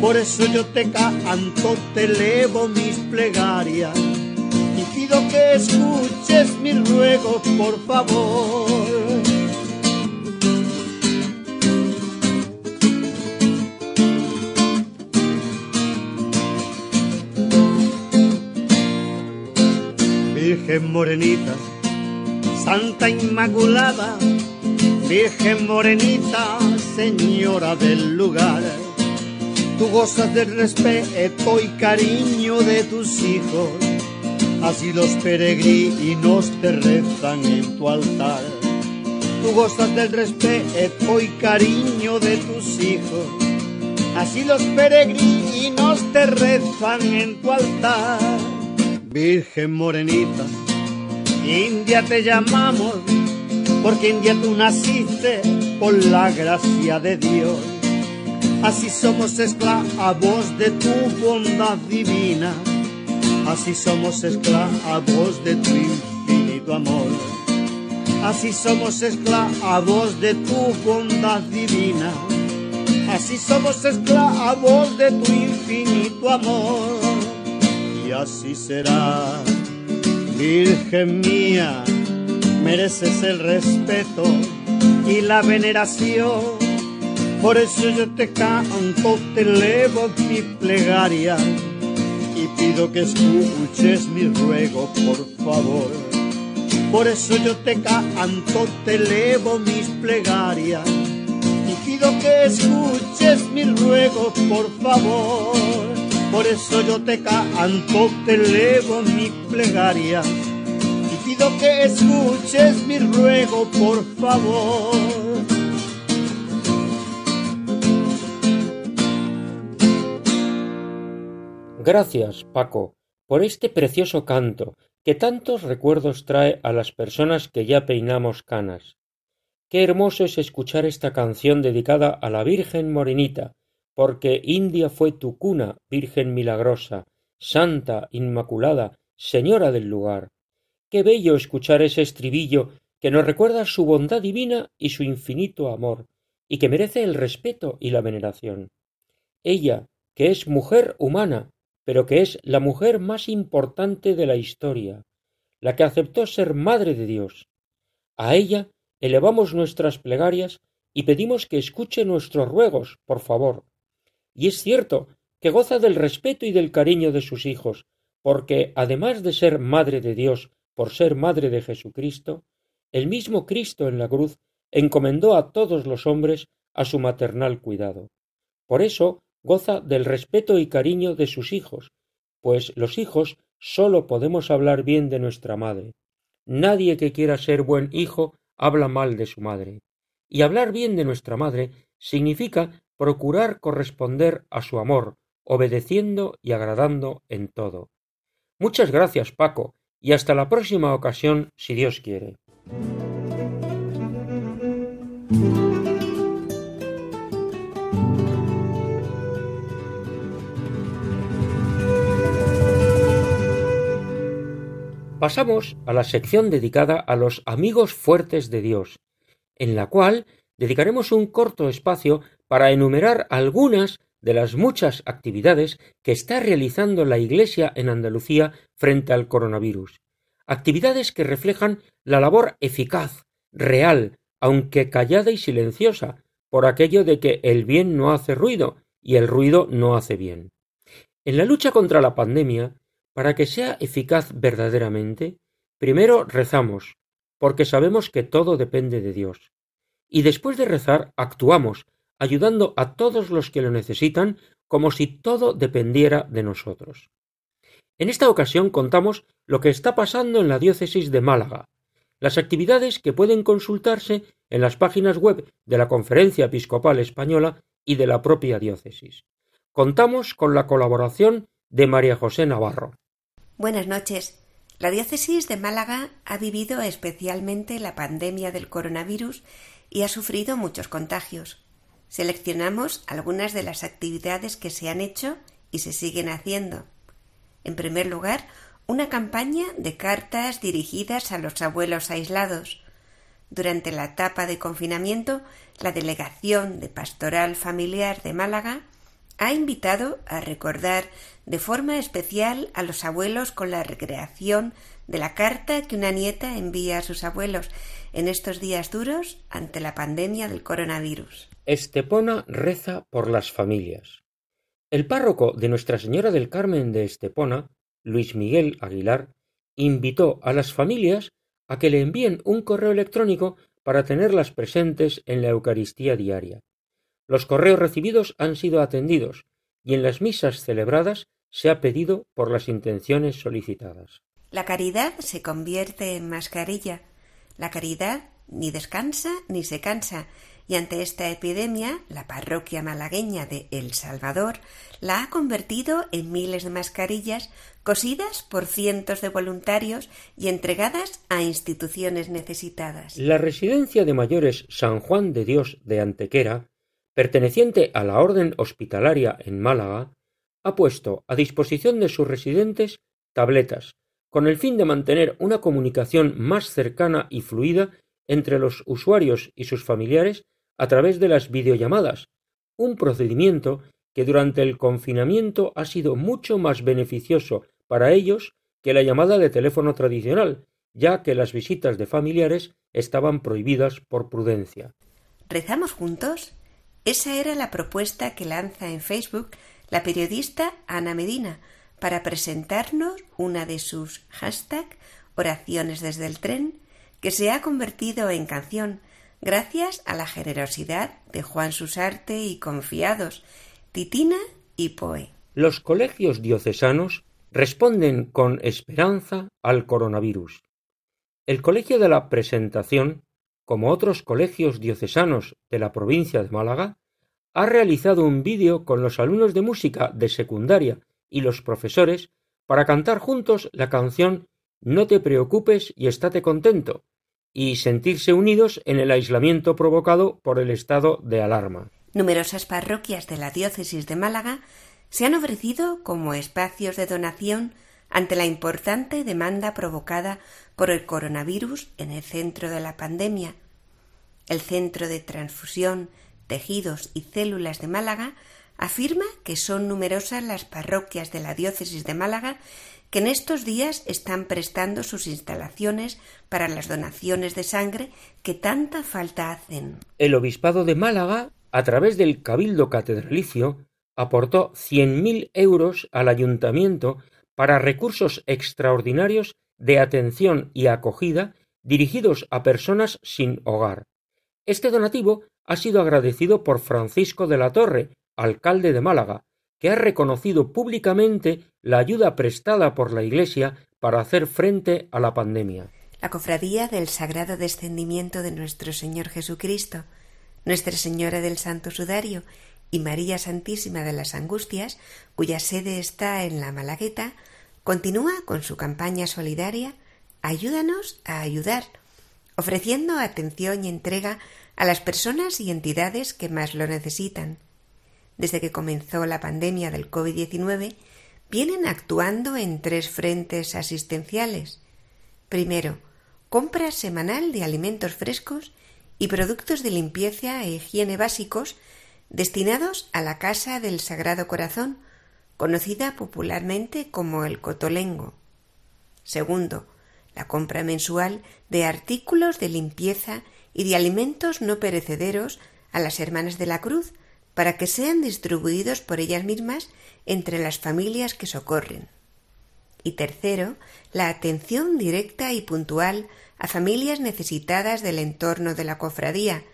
Por eso yo te canto, te elevo mis plegarias y pido que escuches mi ruego, por favor. Morenita, Santa Inmaculada, Virgen morenita, Señora del lugar. Tú gozas del respeto y cariño de tus hijos, así los peregrinos te rezan en tu altar. Tú gozas del respeto y cariño de tus hijos, así los peregrinos te rezan en tu altar. Virgen morenita, India te llamamos, porque India tú naciste por la gracia de Dios. Así somos esclavos de tu bondad divina, así somos esclavos de tu infinito amor. Así somos esclavos de tu bondad divina, así somos esclavos de tu infinito amor y así será. Virgen mía, mereces el respeto y la veneración. Por eso yo te canto, te elevo mi plegaria y pido que escuches mi ruego, por favor. Por eso yo te canto, te elevo mis plegarias y pido que escuches mi ruego, por favor. Por eso yo te canto, te elevo mi plegaria y pido que escuches mi ruego, por favor. Gracias, Paco, por este precioso canto que tantos recuerdos trae a las personas que ya peinamos canas. Qué hermoso es escuchar esta canción dedicada a la Virgen Morenita, porque India fue tu cuna, Virgen milagrosa, santa, inmaculada, señora del lugar. Qué bello escuchar ese estribillo que nos recuerda su bondad divina y su infinito amor, y que merece el respeto y la veneración. Ella, que es mujer humana, pero que es la mujer más importante de la historia, la que aceptó ser madre de Dios. A ella elevamos nuestras plegarias y pedimos que escuche nuestros ruegos, por favor, y es cierto que goza del respeto y del cariño de sus hijos, porque además de ser madre de Dios por ser madre de Jesucristo, el mismo Cristo en la cruz encomendó a todos los hombres a su maternal cuidado. Por eso goza del respeto y cariño de sus hijos, pues los hijos sólo podemos hablar bien de nuestra madre. Nadie que quiera ser buen hijo habla mal de su madre. Y hablar bien de nuestra madre significa procurar corresponder a su amor, obedeciendo y agradando en todo. Muchas gracias, Paco, y hasta la próxima ocasión, si Dios quiere. Pasamos a la sección dedicada a los amigos fuertes de Dios, en la cual dedicaremos un corto espacio para enumerar algunas de las muchas actividades que está realizando la Iglesia en Andalucía frente al coronavirus. Actividades que reflejan la labor eficaz, real, aunque callada y silenciosa, por aquello de que el bien no hace ruido y el ruido no hace bien. En la lucha contra la pandemia, para que sea eficaz verdaderamente, primero rezamos, porque sabemos que todo depende de Dios. Y después de rezar, actuamos, ayudando a todos los que lo necesitan como si todo dependiera de nosotros. En esta ocasión contamos lo que está pasando en la diócesis de Málaga, las actividades que pueden consultarse en las páginas web de la Conferencia Episcopal Española y de la propia diócesis. Contamos con la colaboración de María José Navarro. Buenas noches. La diócesis de Málaga ha vivido especialmente la pandemia del coronavirus y ha sufrido muchos contagios. Seleccionamos algunas de las actividades que se han hecho y se siguen haciendo. En primer lugar, una campaña de cartas dirigidas a los abuelos aislados. Durante la etapa de confinamiento, la Delegación de Pastoral Familiar de Málaga ha invitado a recordar de forma especial a los abuelos con la recreación de la carta que una nieta envía a sus abuelos en estos días duros ante la pandemia del coronavirus. Estepona reza por las familias. El párroco de Nuestra Señora del Carmen de Estepona, Luis Miguel Aguilar, invitó a las familias a que le envíen un correo electrónico para tenerlas presentes en la Eucaristía diaria. Los correos recibidos han sido atendidos y en las misas celebradas se ha pedido por las intenciones solicitadas. La caridad se convierte en mascarilla. La caridad ni descansa ni se cansa, y ante esta epidemia, la parroquia malagueña de El Salvador la ha convertido en miles de mascarillas cosidas por cientos de voluntarios y entregadas a instituciones necesitadas. La residencia de mayores San Juan de Dios de Antequera perteneciente a la Orden Hospitalaria en Málaga, ha puesto a disposición de sus residentes tabletas, con el fin de mantener una comunicación más cercana y fluida entre los usuarios y sus familiares a través de las videollamadas, un procedimiento que durante el confinamiento ha sido mucho más beneficioso para ellos que la llamada de teléfono tradicional, ya que las visitas de familiares estaban prohibidas por prudencia. ¿Rezamos juntos? Esa era la propuesta que lanza en Facebook la periodista Ana Medina para presentarnos una de sus hashtag oraciones desde el tren que se ha convertido en canción gracias a la generosidad de Juan Susarte y confiados, Titina y Poe. Los colegios diocesanos responden con esperanza al coronavirus. El Colegio de la Presentación como otros colegios diocesanos de la provincia de Málaga, ha realizado un vídeo con los alumnos de música de secundaria y los profesores para cantar juntos la canción No te preocupes y estate contento, y sentirse unidos en el aislamiento provocado por el estado de alarma. Numerosas parroquias de la diócesis de Málaga se han ofrecido como espacios de donación ante la importante demanda provocada por el coronavirus en el centro de la pandemia. El Centro de Transfusión, Tejidos y Células de Málaga afirma que son numerosas las parroquias de la diócesis de Málaga que en estos días están prestando sus instalaciones para las donaciones de sangre que tanta falta hacen. El Obispado de Málaga, a través del Cabildo Catedralicio, aportó cien mil euros al ayuntamiento para recursos extraordinarios de atención y acogida dirigidos a personas sin hogar. Este donativo ha sido agradecido por Francisco de la Torre, alcalde de Málaga, que ha reconocido públicamente la ayuda prestada por la Iglesia para hacer frente a la pandemia. La Cofradía del Sagrado Descendimiento de nuestro Señor Jesucristo, Nuestra Señora del Santo Sudario y María Santísima de las Angustias, cuya sede está en la Malagueta, continúa con su campaña solidaria Ayúdanos a ayudar, ofreciendo atención y entrega a las personas y entidades que más lo necesitan. Desde que comenzó la pandemia del COVID-19, vienen actuando en tres frentes asistenciales. Primero, compra semanal de alimentos frescos y productos de limpieza e higiene básicos destinados a la Casa del Sagrado Corazón, conocida popularmente como el Cotolengo. Segundo, la compra mensual de artículos de limpieza y de alimentos no perecederos a las Hermanas de la Cruz para que sean distribuidos por ellas mismas entre las familias que socorren. Y tercero, la atención directa y puntual a familias necesitadas del entorno de la cofradía,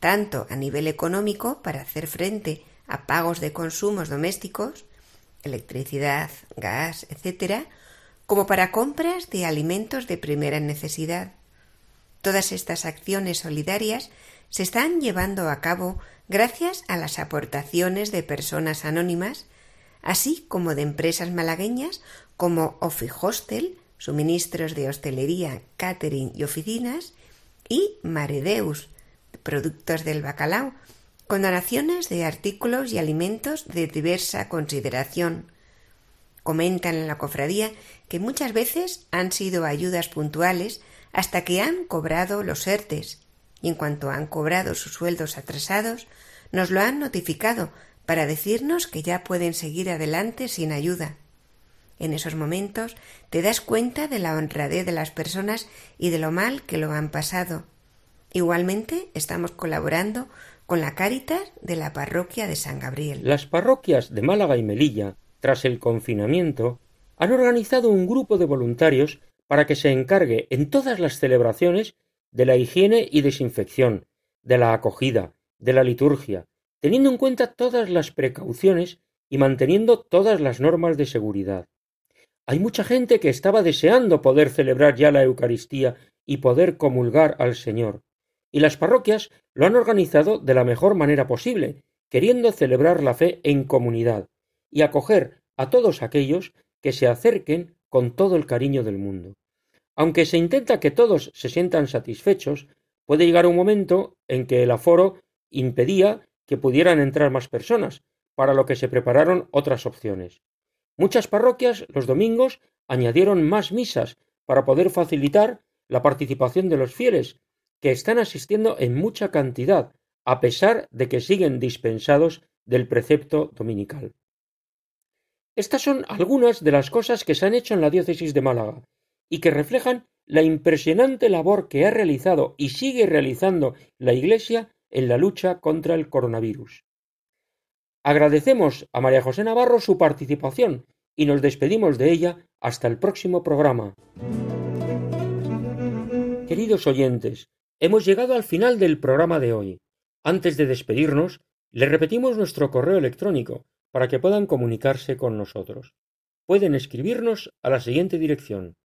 tanto a nivel económico para hacer frente a pagos de consumos domésticos, electricidad, gas, etc., como para compras de alimentos de primera necesidad. Todas estas acciones solidarias se están llevando a cabo gracias a las aportaciones de personas anónimas, así como de empresas malagueñas como Offi Hostel, suministros de hostelería, catering y oficinas, y Maredeus, productos del bacalao, con donaciones de artículos y alimentos de diversa consideración, Comentan en la cofradía que muchas veces han sido ayudas puntuales hasta que han cobrado los ERTES y en cuanto han cobrado sus sueldos atrasados nos lo han notificado para decirnos que ya pueden seguir adelante sin ayuda. En esos momentos te das cuenta de la honradez de las personas y de lo mal que lo han pasado. Igualmente estamos colaborando con la Cáritas de la parroquia de San Gabriel. Las parroquias de Málaga y Melilla tras el confinamiento, han organizado un grupo de voluntarios para que se encargue en todas las celebraciones de la higiene y desinfección, de la acogida, de la liturgia, teniendo en cuenta todas las precauciones y manteniendo todas las normas de seguridad. Hay mucha gente que estaba deseando poder celebrar ya la Eucaristía y poder comulgar al Señor, y las parroquias lo han organizado de la mejor manera posible, queriendo celebrar la fe en comunidad, y acoger a todos aquellos que se acerquen con todo el cariño del mundo. Aunque se intenta que todos se sientan satisfechos, puede llegar un momento en que el aforo impedía que pudieran entrar más personas, para lo que se prepararon otras opciones. Muchas parroquias los domingos añadieron más misas para poder facilitar la participación de los fieles, que están asistiendo en mucha cantidad, a pesar de que siguen dispensados del precepto dominical. Estas son algunas de las cosas que se han hecho en la diócesis de Málaga y que reflejan la impresionante labor que ha realizado y sigue realizando la Iglesia en la lucha contra el coronavirus. Agradecemos a María José Navarro su participación y nos despedimos de ella hasta el próximo programa. Queridos oyentes, hemos llegado al final del programa de hoy. Antes de despedirnos, le repetimos nuestro correo electrónico para que puedan comunicarse con nosotros. Pueden escribirnos a la siguiente dirección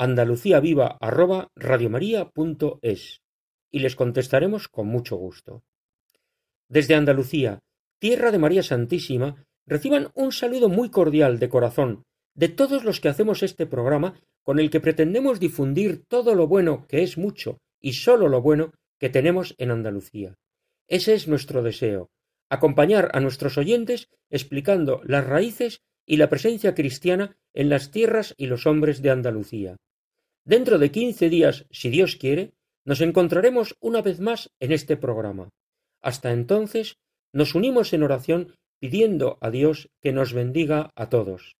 andaluciaviva@radiomaria.es y les contestaremos con mucho gusto. Desde Andalucía, tierra de María Santísima, reciban un saludo muy cordial de corazón de todos los que hacemos este programa con el que pretendemos difundir todo lo bueno que es mucho y sólo lo bueno que tenemos en Andalucía. Ese es nuestro deseo, acompañar a nuestros oyentes explicando las raíces y la presencia cristiana en las tierras y los hombres de Andalucía. Dentro de quince días, si Dios quiere, nos encontraremos una vez más en este programa. Hasta entonces, nos unimos en oración pidiendo a Dios que nos bendiga a todos.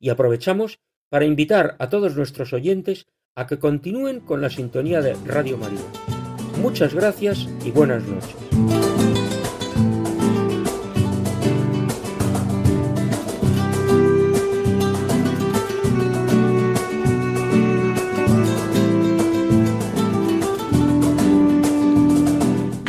Y aprovechamos para invitar a todos nuestros oyentes a que continúen con la sintonía de Radio María. Muchas gracias y buenas noches.